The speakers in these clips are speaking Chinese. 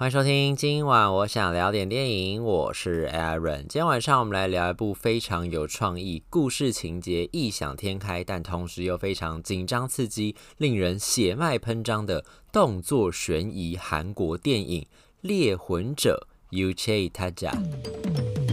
欢迎收听，今晚我想聊点电影，我是 Aaron。今天晚上我们来聊一部非常有创意、故事情节异想天开，但同时又非常紧张刺激、令人血脉喷张的动作悬疑韩国电影《猎魂者》（Uche Taja）。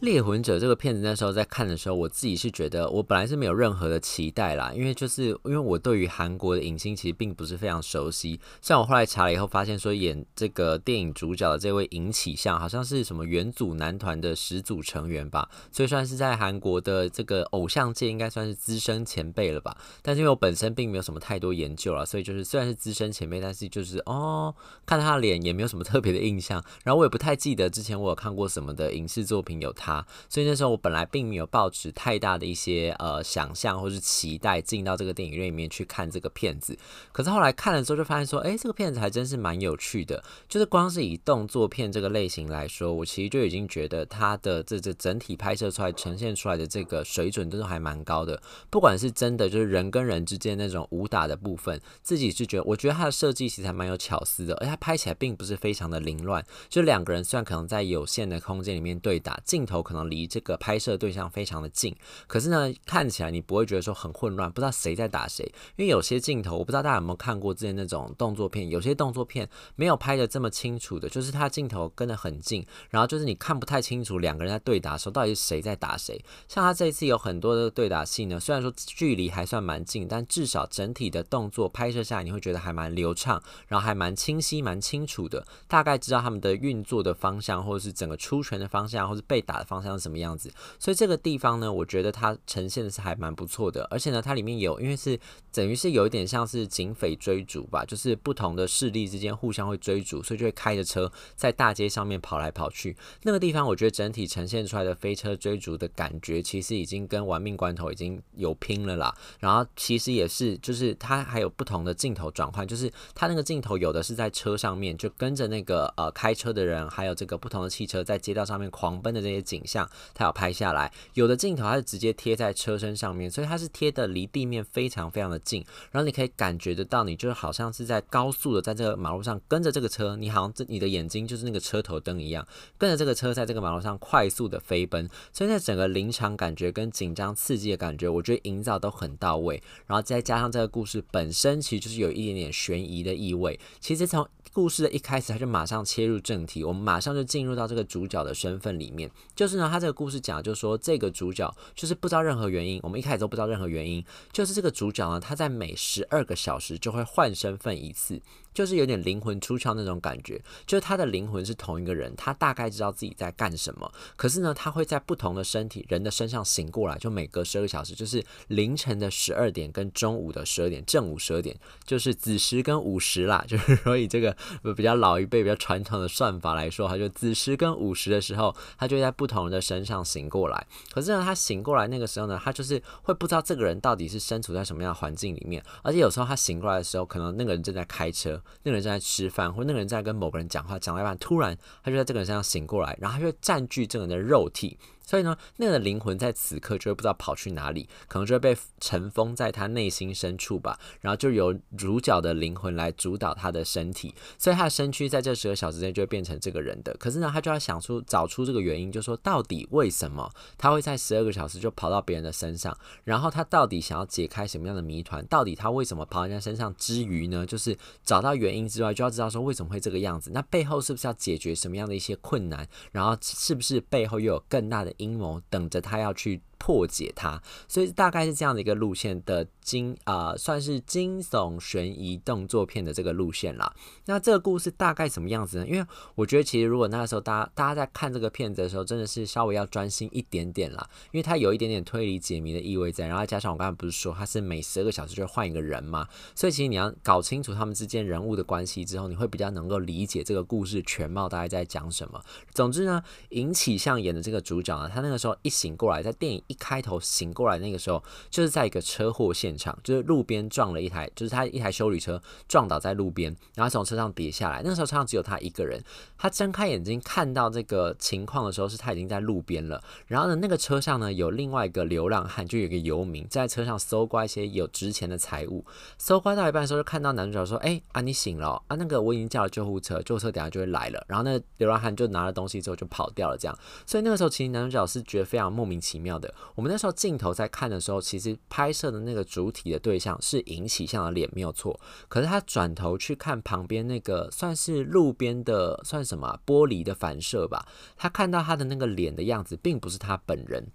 猎魂者这个片子那时候在看的时候，我自己是觉得我本来是没有任何的期待啦，因为就是因为我对于韩国的影星其实并不是非常熟悉。像我后来查了以后，发现说演这个电影主角的这位尹启相，好像是什么元祖男团的始祖成员吧，所以算是在韩国的这个偶像界应该算是资深前辈了吧。但是因为我本身并没有什么太多研究了，所以就是虽然是资深前辈，但是就是哦，看他的脸也没有什么特别的印象，然后我也不太记得之前我有看过什么的影视作品有他。他所以那时候我本来并没有抱持太大的一些呃想象或是期待进到这个电影院里面去看这个片子，可是后来看了之后就发现说，哎，这个片子还真是蛮有趣的。就是光是以动作片这个类型来说，我其实就已经觉得它的这这整体拍摄出来、呈现出来的这个水准都是还蛮高的。不管是真的就是人跟人之间那种武打的部分，自己是觉得，我觉得它的设计其实还蛮有巧思的，而且它拍起来并不是非常的凌乱。就两个人虽然可能在有限的空间里面对打，镜头可能离这个拍摄对象非常的近，可是呢，看起来你不会觉得说很混乱，不知道谁在打谁。因为有些镜头，我不知道大家有没有看过之前那种动作片，有些动作片没有拍得这么清楚的，就是它镜头跟得很近，然后就是你看不太清楚两个人在对打的时候到底是谁在打谁。像他这一次有很多的对打戏呢，虽然说距离还算蛮近，但至少整体的动作拍摄下来，你会觉得还蛮流畅，然后还蛮清晰、蛮清楚的，大概知道他们的运作的方向，或者是整个出拳的方向，或是被打方向是什么样子，所以这个地方呢，我觉得它呈现的是还蛮不错的，而且呢，它里面有，因为是等于是有一点像是警匪追逐吧，就是不同的势力之间互相会追逐，所以就会开着车在大街上面跑来跑去。那个地方，我觉得整体呈现出来的飞车追逐的感觉，其实已经跟玩命关头已经有拼了啦。然后其实也是，就是它还有不同的镜头转换，就是它那个镜头有的是在车上面，就跟着那个呃开车的人，还有这个不同的汽车在街道上面狂奔的这些景象。它有拍下来，有的镜头它是直接贴在车身上面，所以它是贴的离地面非常非常的近，然后你可以感觉得到，你就好像是在高速的在这个马路上跟着这个车，你好像这你的眼睛就是那个车头灯一样，跟着这个车在这个马路上快速的飞奔，所以在整个临场感觉跟紧张刺激的感觉，我觉得营造都很到位，然后再加上这个故事本身其实就是有一点点悬疑的意味，其实从故事的一开始他就马上切入正题，我们马上就进入到这个主角的身份里面，就是呢，他这个故事讲就是说，这个主角就是不知道任何原因，我们一开始都不知道任何原因，就是这个主角呢，他在每十二个小时就会换身份一次。就是有点灵魂出窍那种感觉，就是他的灵魂是同一个人，他大概知道自己在干什么，可是呢，他会在不同的身体人的身上醒过来，就每隔十二个小时，就是凌晨的十二点跟中午的十二点，正午十二点，就是子时跟午时啦，就是所以这个比较老一辈比较传统的算法来说，他就子时跟午时的时候，他就在不同人的身上醒过来，可是呢，他醒过来那个时候呢，他就是会不知道这个人到底是身处在什么样的环境里面，而且有时候他醒过来的时候，可能那个人正在开车。那个人正在吃饭，或那个人在跟某个人讲话，讲到一半，突然他就在这个人身上醒过来，然后他就占据这个人的肉体。所以呢，那个灵魂在此刻就会不知道跑去哪里，可能就会被尘封在他内心深处吧。然后就由主角的灵魂来主导他的身体，所以他的身躯在这十个小时内就会变成这个人的。可是呢，他就要想出找出这个原因，就说到底为什么他会在十二个小时就跑到别人的身上？然后他到底想要解开什么样的谜团？到底他为什么跑到人家身上之余呢？就是找到原因之外，就要知道说为什么会这个样子？那背后是不是要解决什么样的一些困难？然后是不是背后又有更大的？阴谋等着他要去破解它，所以大概是这样的一个路线的惊啊、算是惊悚悬疑动作片的这个路线啦。那这个故事大概什么样子呢？因为我觉得其实如果那个时候大家大家在看这个片子的时候，真的是稍微要专心一点点啦，因为它有一点点推理解谜的意味在，然后加上我刚才不是说它是每十二个小时就换一个人嘛，所以其实你要搞清楚他们之间人物的关系之后，你会比较能够理解这个故事全貌大概在讲什么。总之呢，引起相演的这个主角呢，他那个时候一醒过来，在电影。一开头醒过来那个时候，就是在一个车祸现场，就是路边撞了一台，就是他一台修理车撞倒在路边，然后从车上跌下来。那时候车上只有他一个人，他睁开眼睛看到这个情况的时候，是他已经在路边了。然后呢，那个车上呢有另外一个流浪汉，就有一个游民在车上搜刮一些有值钱的财物。搜刮到一半的时候，就看到男主角说：“哎、啊，你醒了、啊？那个我已经叫了救护车，救护车等下就会来了。”然后那流浪汉就拿了东西之后就跑掉了，这样。所以那个时候，其实男主角是觉得非常莫名其妙的。我们那时候镜头在看的时候，其实拍摄的那个主体的对象是尹启相的脸，没有错。可是他转头去看旁边那个算是路边的，算什么玻璃的反射吧，他看到他的那个脸的样子，并不是他本人。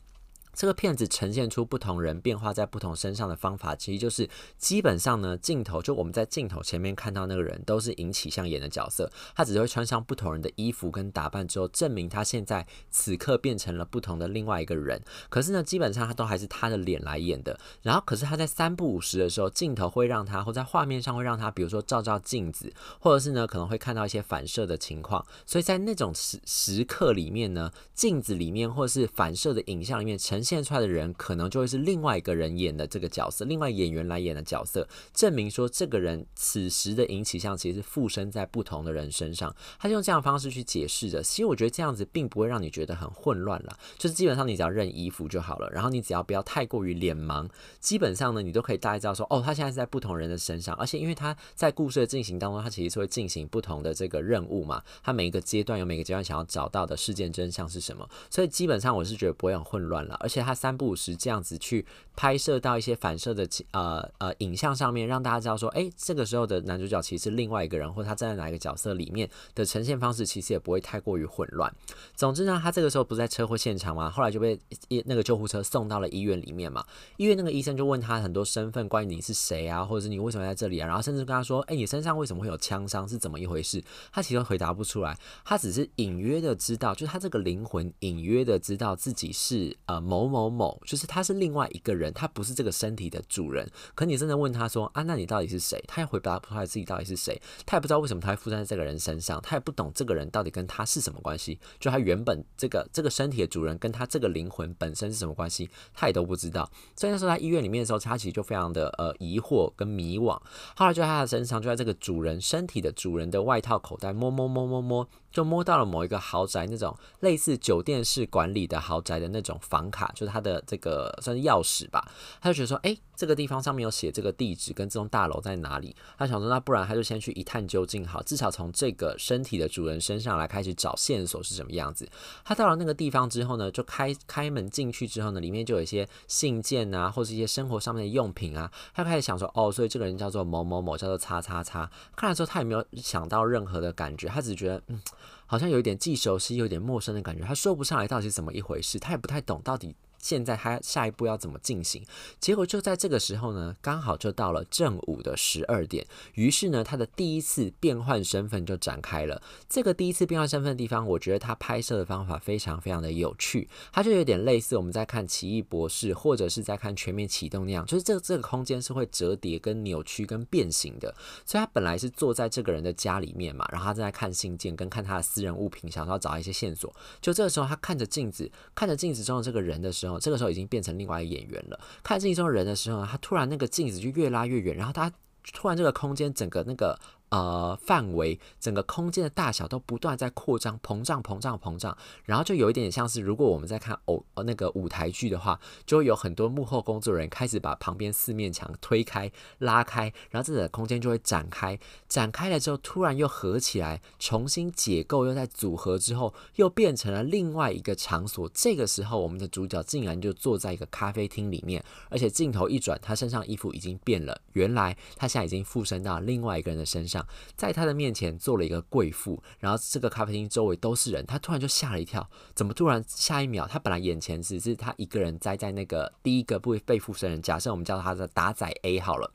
这个片子呈现出不同人变化在不同身上的方法，其实就是基本上呢，镜头就我们在镜头前面看到那个人都是尹启相演的角色，他只会穿上不同人的衣服跟打扮之后，证明他现在此刻变成了不同的另外一个人。可是呢，基本上他都还是他的脸来演的。然后，可是他在三不五时的时候，镜头会让他或在画面上会让他，比如说照照镜子，或者是呢可能会看到一些反射的情况。所以在那种时时刻里面呢，镜子里面或是反射的影像里面呈。现出来的人可能就会是另外一个人演的这个角色，另外演员来演的角色，证明说这个人此时的引起像其实是附身在不同的人身上，他就用这样的方式去解释的。其实我觉得这样子并不会让你觉得很混乱了，就是基本上你只要认衣服就好了，然后你只要不要太过于脸盲，基本上呢你都可以大概知道说，哦，他现在是在不同人的身上，而且因为他在故事的进行当中，他其实是会进行不同的这个任务嘛，他每一个阶段有每个阶段想要找到的事件真相是什么，所以基本上我是觉得不会很混乱了，而且。而且他三不五时这样子去拍摄到一些反射的呃呃影像上面，让大家知道说，哎，这个时候的男主角其实是另外一个人，或者他站在哪一个角色里面的呈现方式，其实也不会太过于混乱。总之呢，他这个时候不在车祸现场嘛？后来就被那个救护车送到了医院里面嘛。医院那个医生就问他很多身份，关于你是谁啊，或者是你为什么在这里啊，然后甚至跟他说，哎，你身上为什么会有枪伤，是怎么一回事？他其实回答不出来，他只是隐约的知道，就是他这个灵魂隐约的知道自己是呃某。某某某，就是他是另外一个人，他不是这个身体的主人。可你真的问他说啊，那你到底是谁？他也回答不出来自己到底是谁，他也不知道为什么他会附在这个人身上，他也不懂这个人到底跟他是什么关系。就他原本这个这个身体的主人跟他这个灵魂本身是什么关系，他也都不知道。所以那时候在医院里面的时候，他其实就非常的呃疑惑跟迷惘。后来就在他的身上，就在这个主人身体的主人的外套口袋摸摸摸摸摸。就摸到了某一个豪宅那种类似酒店式管理的豪宅的那种房卡，就是他的这个算是钥匙吧。他就觉得说，哎，这个地方上面有写这个地址跟这栋大楼在哪里。他想说，那不然他就先去一探究竟好，至少从这个身体的主人身上来开始找线索是什么样子。他到了那个地方之后呢，就开开门进去之后呢，里面就有一些信件啊，或是一些生活上面的用品啊。他开始想说，哦，所以这个人叫做某某某，叫做叉叉叉。看了之后，他也没有想到任何的感觉，他只觉得，嗯。好像有一点既熟悉又有点陌生的感觉，他说不上来到底是怎么一回事，他也不太懂到底。现在他下一步要怎么进行？结果就在这个时候呢，刚好就到了正午的十二点。于是呢，他的第一次变换身份就展开了。这个第一次变换身份的地方，我觉得他拍摄的方法非常非常的有趣。他就有点类似我们在看《奇异博士》或者是在看《全面启动》那样，就是这这个空间是会折叠、跟扭曲、跟变形的。所以他本来是坐在这个人的家里面嘛，然后他正在看信件跟看他的私人物品，想要找一些线索。就这个时候，他看着镜子，看着镜子中的这个人的时候。这个时候已经变成另外一个演员了。看镜中人的时候呢，他突然那个镜子就越拉越远，然后他突然这个空间整个那个。呃，范围整个空间的大小都不断在扩张、膨胀、膨胀、膨胀，然后就有一点像是，如果我们在看偶那个舞台剧的话，就会有很多幕后工作人员开始把旁边四面墙推开、拉开，然后这个空间就会展开，展开了之后突然又合起来，重新解构又在组合之后，又变成了另外一个场所。这个时候，我们的主角竟然就坐在一个咖啡厅里面，而且镜头一转，他身上衣服已经变了，原来他现在已经附身到另外一个人的身上。在他的面前做了一个贵妇，然后这个咖啡厅周围都是人，他突然就吓了一跳，怎么突然下一秒，他本来眼前只是他一个人栽在那个第一个不会被附身人，假设我们叫他的打仔 A 好了。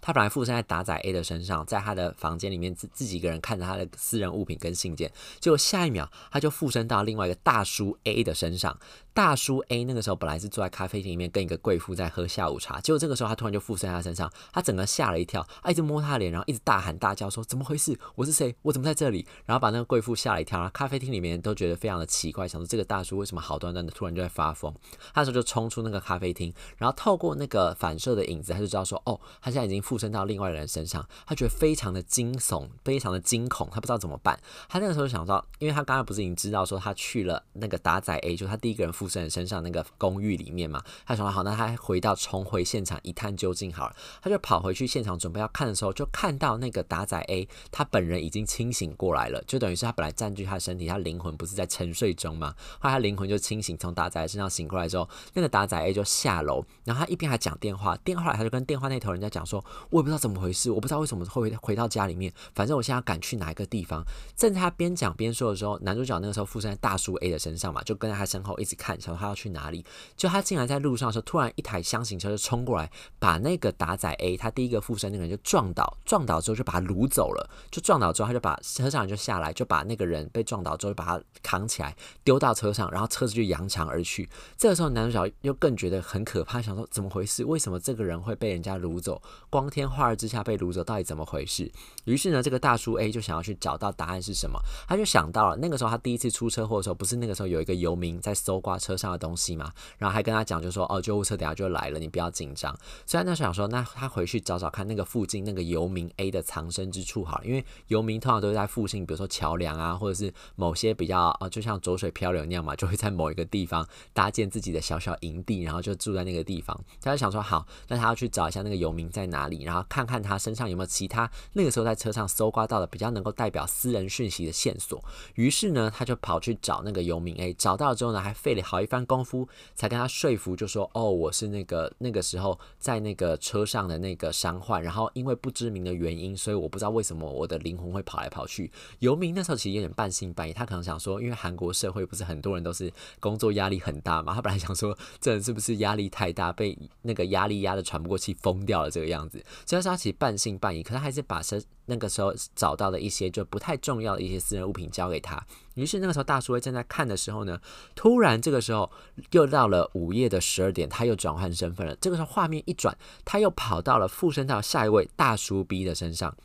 他本来附身在打仔 A 的身上，在他的房间里面自自己一个人看着他的私人物品跟信件，结果下一秒他就附身到另外一个大叔 A 的身上。大叔 A 那个时候本来是坐在咖啡厅里面跟一个贵妇在喝下午茶，结果这个时候他突然就附身在他身上，他整个吓了一跳，他一直摸他脸，然后一直大喊大叫说：“怎么回事？我是谁？我怎么在这里？”然后把那个贵妇吓了一跳，然后咖啡厅里面都觉得非常的奇怪，想说这个大叔为什么好端端的突然就在发疯？他那时候就冲出那个咖啡厅，然后透过那个反射的影子，他就知道说：“哦，他现在已经附身到另外一个人身上。”他觉得非常的惊悚，非常的惊恐，他不知道怎么办。他那个时候想到，因为他刚才不是已经知道说他去了那个打仔 A，就他第一个人附身的身上那个。公寓里面嘛，他想说好，那他回到重回现场一探究竟好了。他就跑回去现场准备要看的时候，就看到那个打仔 A，他本人已经清醒过来了，就等于是他本来占据他的身体，他灵魂不是在沉睡中嘛？后来他灵魂就清醒，从打仔身上醒过来之后，那个打仔 A 就下楼，然后他一边还讲电话，电话他就跟电话那头人家讲说，我也不知道怎么回事，我不知道为什么会回到家里面，反正我现在要赶去哪一个地方。正在他边讲边说的时候，男主角那个时候附身在大叔 A 的身上嘛，就跟在他身后一直看，想说他要去哪里。就他竟然在路上的时候，突然一台厢型车就冲过来，把那个打仔 A 他第一个附身那个人就撞倒，撞倒之后就把他掳走了。就撞倒之后，他就把车上人就下来，就把那个人被撞倒之后就把他扛起来丢到车上，然后车子就扬长而去。这个时候男主角又更觉得很可怕，想说怎么回事？为什么这个人会被人家掳走？光天化日之下被掳走，到底怎么回事？于是呢，这个大叔 A 就想要去找到答案是什么。他就想到了那个时候他第一次出车祸的时候，不是那个时候有一个游民在搜刮车上的东西吗？然后还跟他讲，就说哦，救护车等下就来了，你不要紧张。所以那时候想说，那他回去找找看那个附近那个游民 A 的藏身之处好了，因为游民通常都是在附近，比如说桥梁啊，或者是某些比较哦，就像浊水漂流那样嘛，就会在某一个地方搭建自己的小小营地，然后就住在那个地方。他就想说，好，那他要去找一下那个游民在哪里，然后看看他身上有没有其他那个时候在车上搜刮到的比较能够代表私人讯息的线索。于是呢，他就跑去找那个游民 A，找到了之后呢，还费了好一番功夫才跟他说服，就说哦，我是那个那个时候在那个车上的那个伤患，然后因为不知名的原因，所以我不知道为什么我的灵魂会跑来跑去。游民那时候其实有点半信半疑，他可能想说，因为韩国社会不是很多人都是工作压力很大嘛，他本来想说这人是不是压力太大，被那个压力压得喘不过气，疯掉了这个样子。所以他其实半信半疑，可他还是把身那个时候找到的一些就不太重要的一些私人物品交给他。于是那个时候大叔正在看的时候呢，突然这个时候又到了午夜的十二点，他又转换身份了。这个时候画面一转，他又跑到了附身到下一位大叔 B 的身上。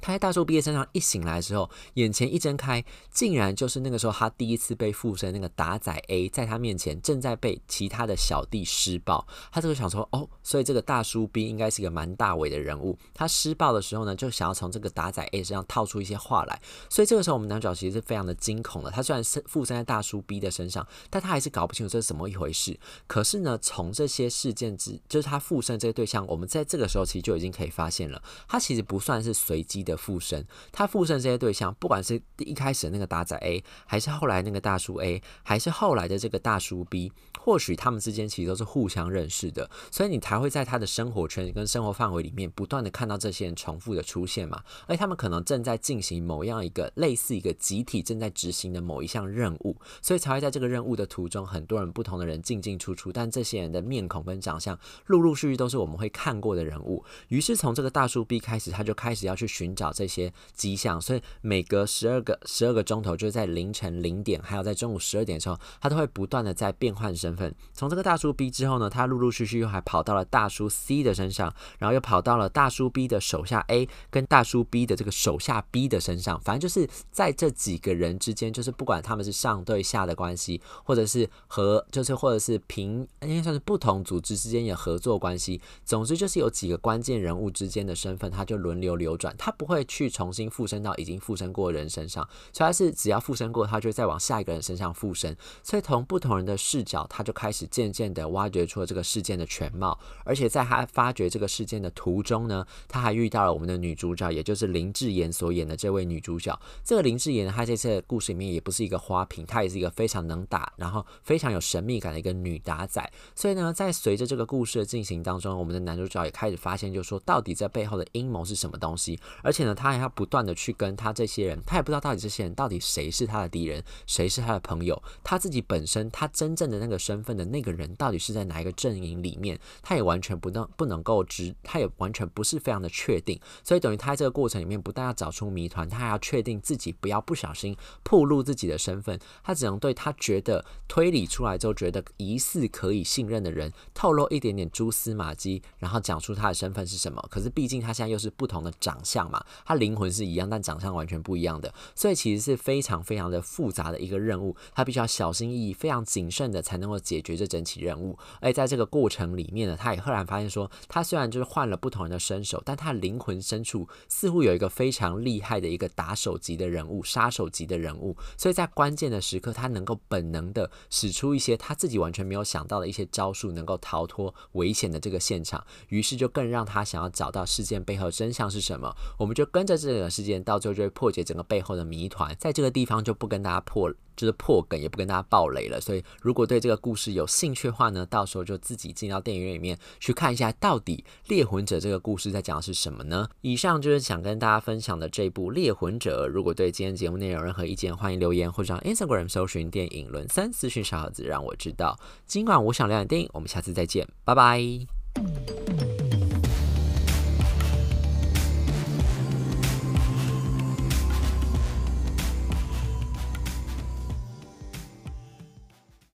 他在大叔 B 的身上一醒来的时候，眼前一睁开，竟然就是那个时候他第一次被附身那个打仔 A，在他面前正在被其他的小弟施暴。他这个想说，哦，所以这个大叔 B 应该是一个蛮大伟的人物。他施暴的时候呢，就想要从这个打仔 A 身上套出一些话来。所以这个时候我们男主角其实是非常的惊恐的。他虽然是附身在大叔 B 的身上，但他还是搞不清楚这是怎么一回事。可是呢，从这些事件之，就是他附身这个对象，我们在这个时候其实就已经可以发现了，他其实不算是随机的附身，他附身这些对象，不管是一开始的那个打仔 A，还是后来那个大叔 A，还是后来的这个大叔 B，或许他们之间其实都是互相认识的，所以你才会在他的生活圈跟生活范围里面不断的看到这些人重复的出现嘛。而他们可能正在进行某样一个类似一个集体正在执行的某一项任务，所以才会在这个任务的途中，很多人不同的人进进出出，但这些人的面孔跟长相陆陆续续都是我们会看过的人物。于是从这个大叔 B 开始，他就开始要去寻找这些。迹象，所以每隔十二个十二个钟头，就是在凌晨零点，还有在中午十二点的时候，他都会不断的在变换身份。从这个大叔 B 之后呢，他陆陆续续又还跑到了大叔 C 的身上，然后又跑到了大叔 B 的手下 A 跟大叔 B 的这个手下 B 的身上。反正就是在这几个人之间，就是不管他们是上对下的关系，或者是和就是或者是平应该算是不同组织之间有合作关系。总之就是有几个关键人物之间的身份，他就轮流流转，他不会去。重新附身到已经附身过的人身上，所以他是只要附身过，他就再往下一个人身上附身。所以从不同人的视角，他就开始渐渐的挖掘出了这个事件的全貌。而且在他发掘这个事件的途中呢，他还遇到了我们的女主角，也就是林志妍所演的这位女主角。这个林志妍，她这次的故事里面也不是一个花瓶，她也是一个非常能打，然后非常有神秘感的一个女打仔。所以呢，在随着这个故事的进行当中，我们的男主角也开始发现，就是说到底这背后的阴谋是什么东西，而且。且呢，他还要不断的去跟他这些人，他也不知道到底这些人到底谁是他的敌人，谁是他的朋友，他自己本身他真正的那个身份的那个人到底是在哪一个阵营里面，他也完全不能不能够知，他也完全不是非常的确定，所以等于他在这个过程里面不但要找出谜团，他还要确定自己不要不小心暴露自己的身份，他只能对他觉得推理出来之后觉得疑似可以信任的人透露一点点蛛丝马迹，然后讲出他的身份是什么。可是毕竟他现在又是不同的长相嘛，他灵魂是一样，但长相完全不一样的，所以其实是非常非常的复杂的一个任务，他必须要小心翼翼、非常谨慎的才能够解决这整起任务。而在这个过程里面呢，他也赫然发现说，他虽然就是换了不同人的身手，但他灵魂深处似乎有一个非常厉害的一个打手级的人物、杀手级的人物，所以在关键的时刻，他能够本能的使出一些他自己完全没有想到的一些招数，能够逃脱危险的这个现场。于是就更让他想要找到事件背后真相是什么。我们就跟着这个事件，到最后就会破解整个背后的谜团。在这个地方就不跟大家破，就是破梗，也不跟大家爆雷了。所以如果对这个故事有兴趣的话呢，到时候就自己进到电影院里面去看一下，到底《猎魂者》这个故事在讲的是什么呢？以上就是想跟大家分享的这部《猎魂者》。如果对今天节目内容有任何意见，欢迎留言或者上 Instagram 搜寻电影轮三私讯小盒子，让我知道。今晚我想聊点电影，我们下次再见，拜拜。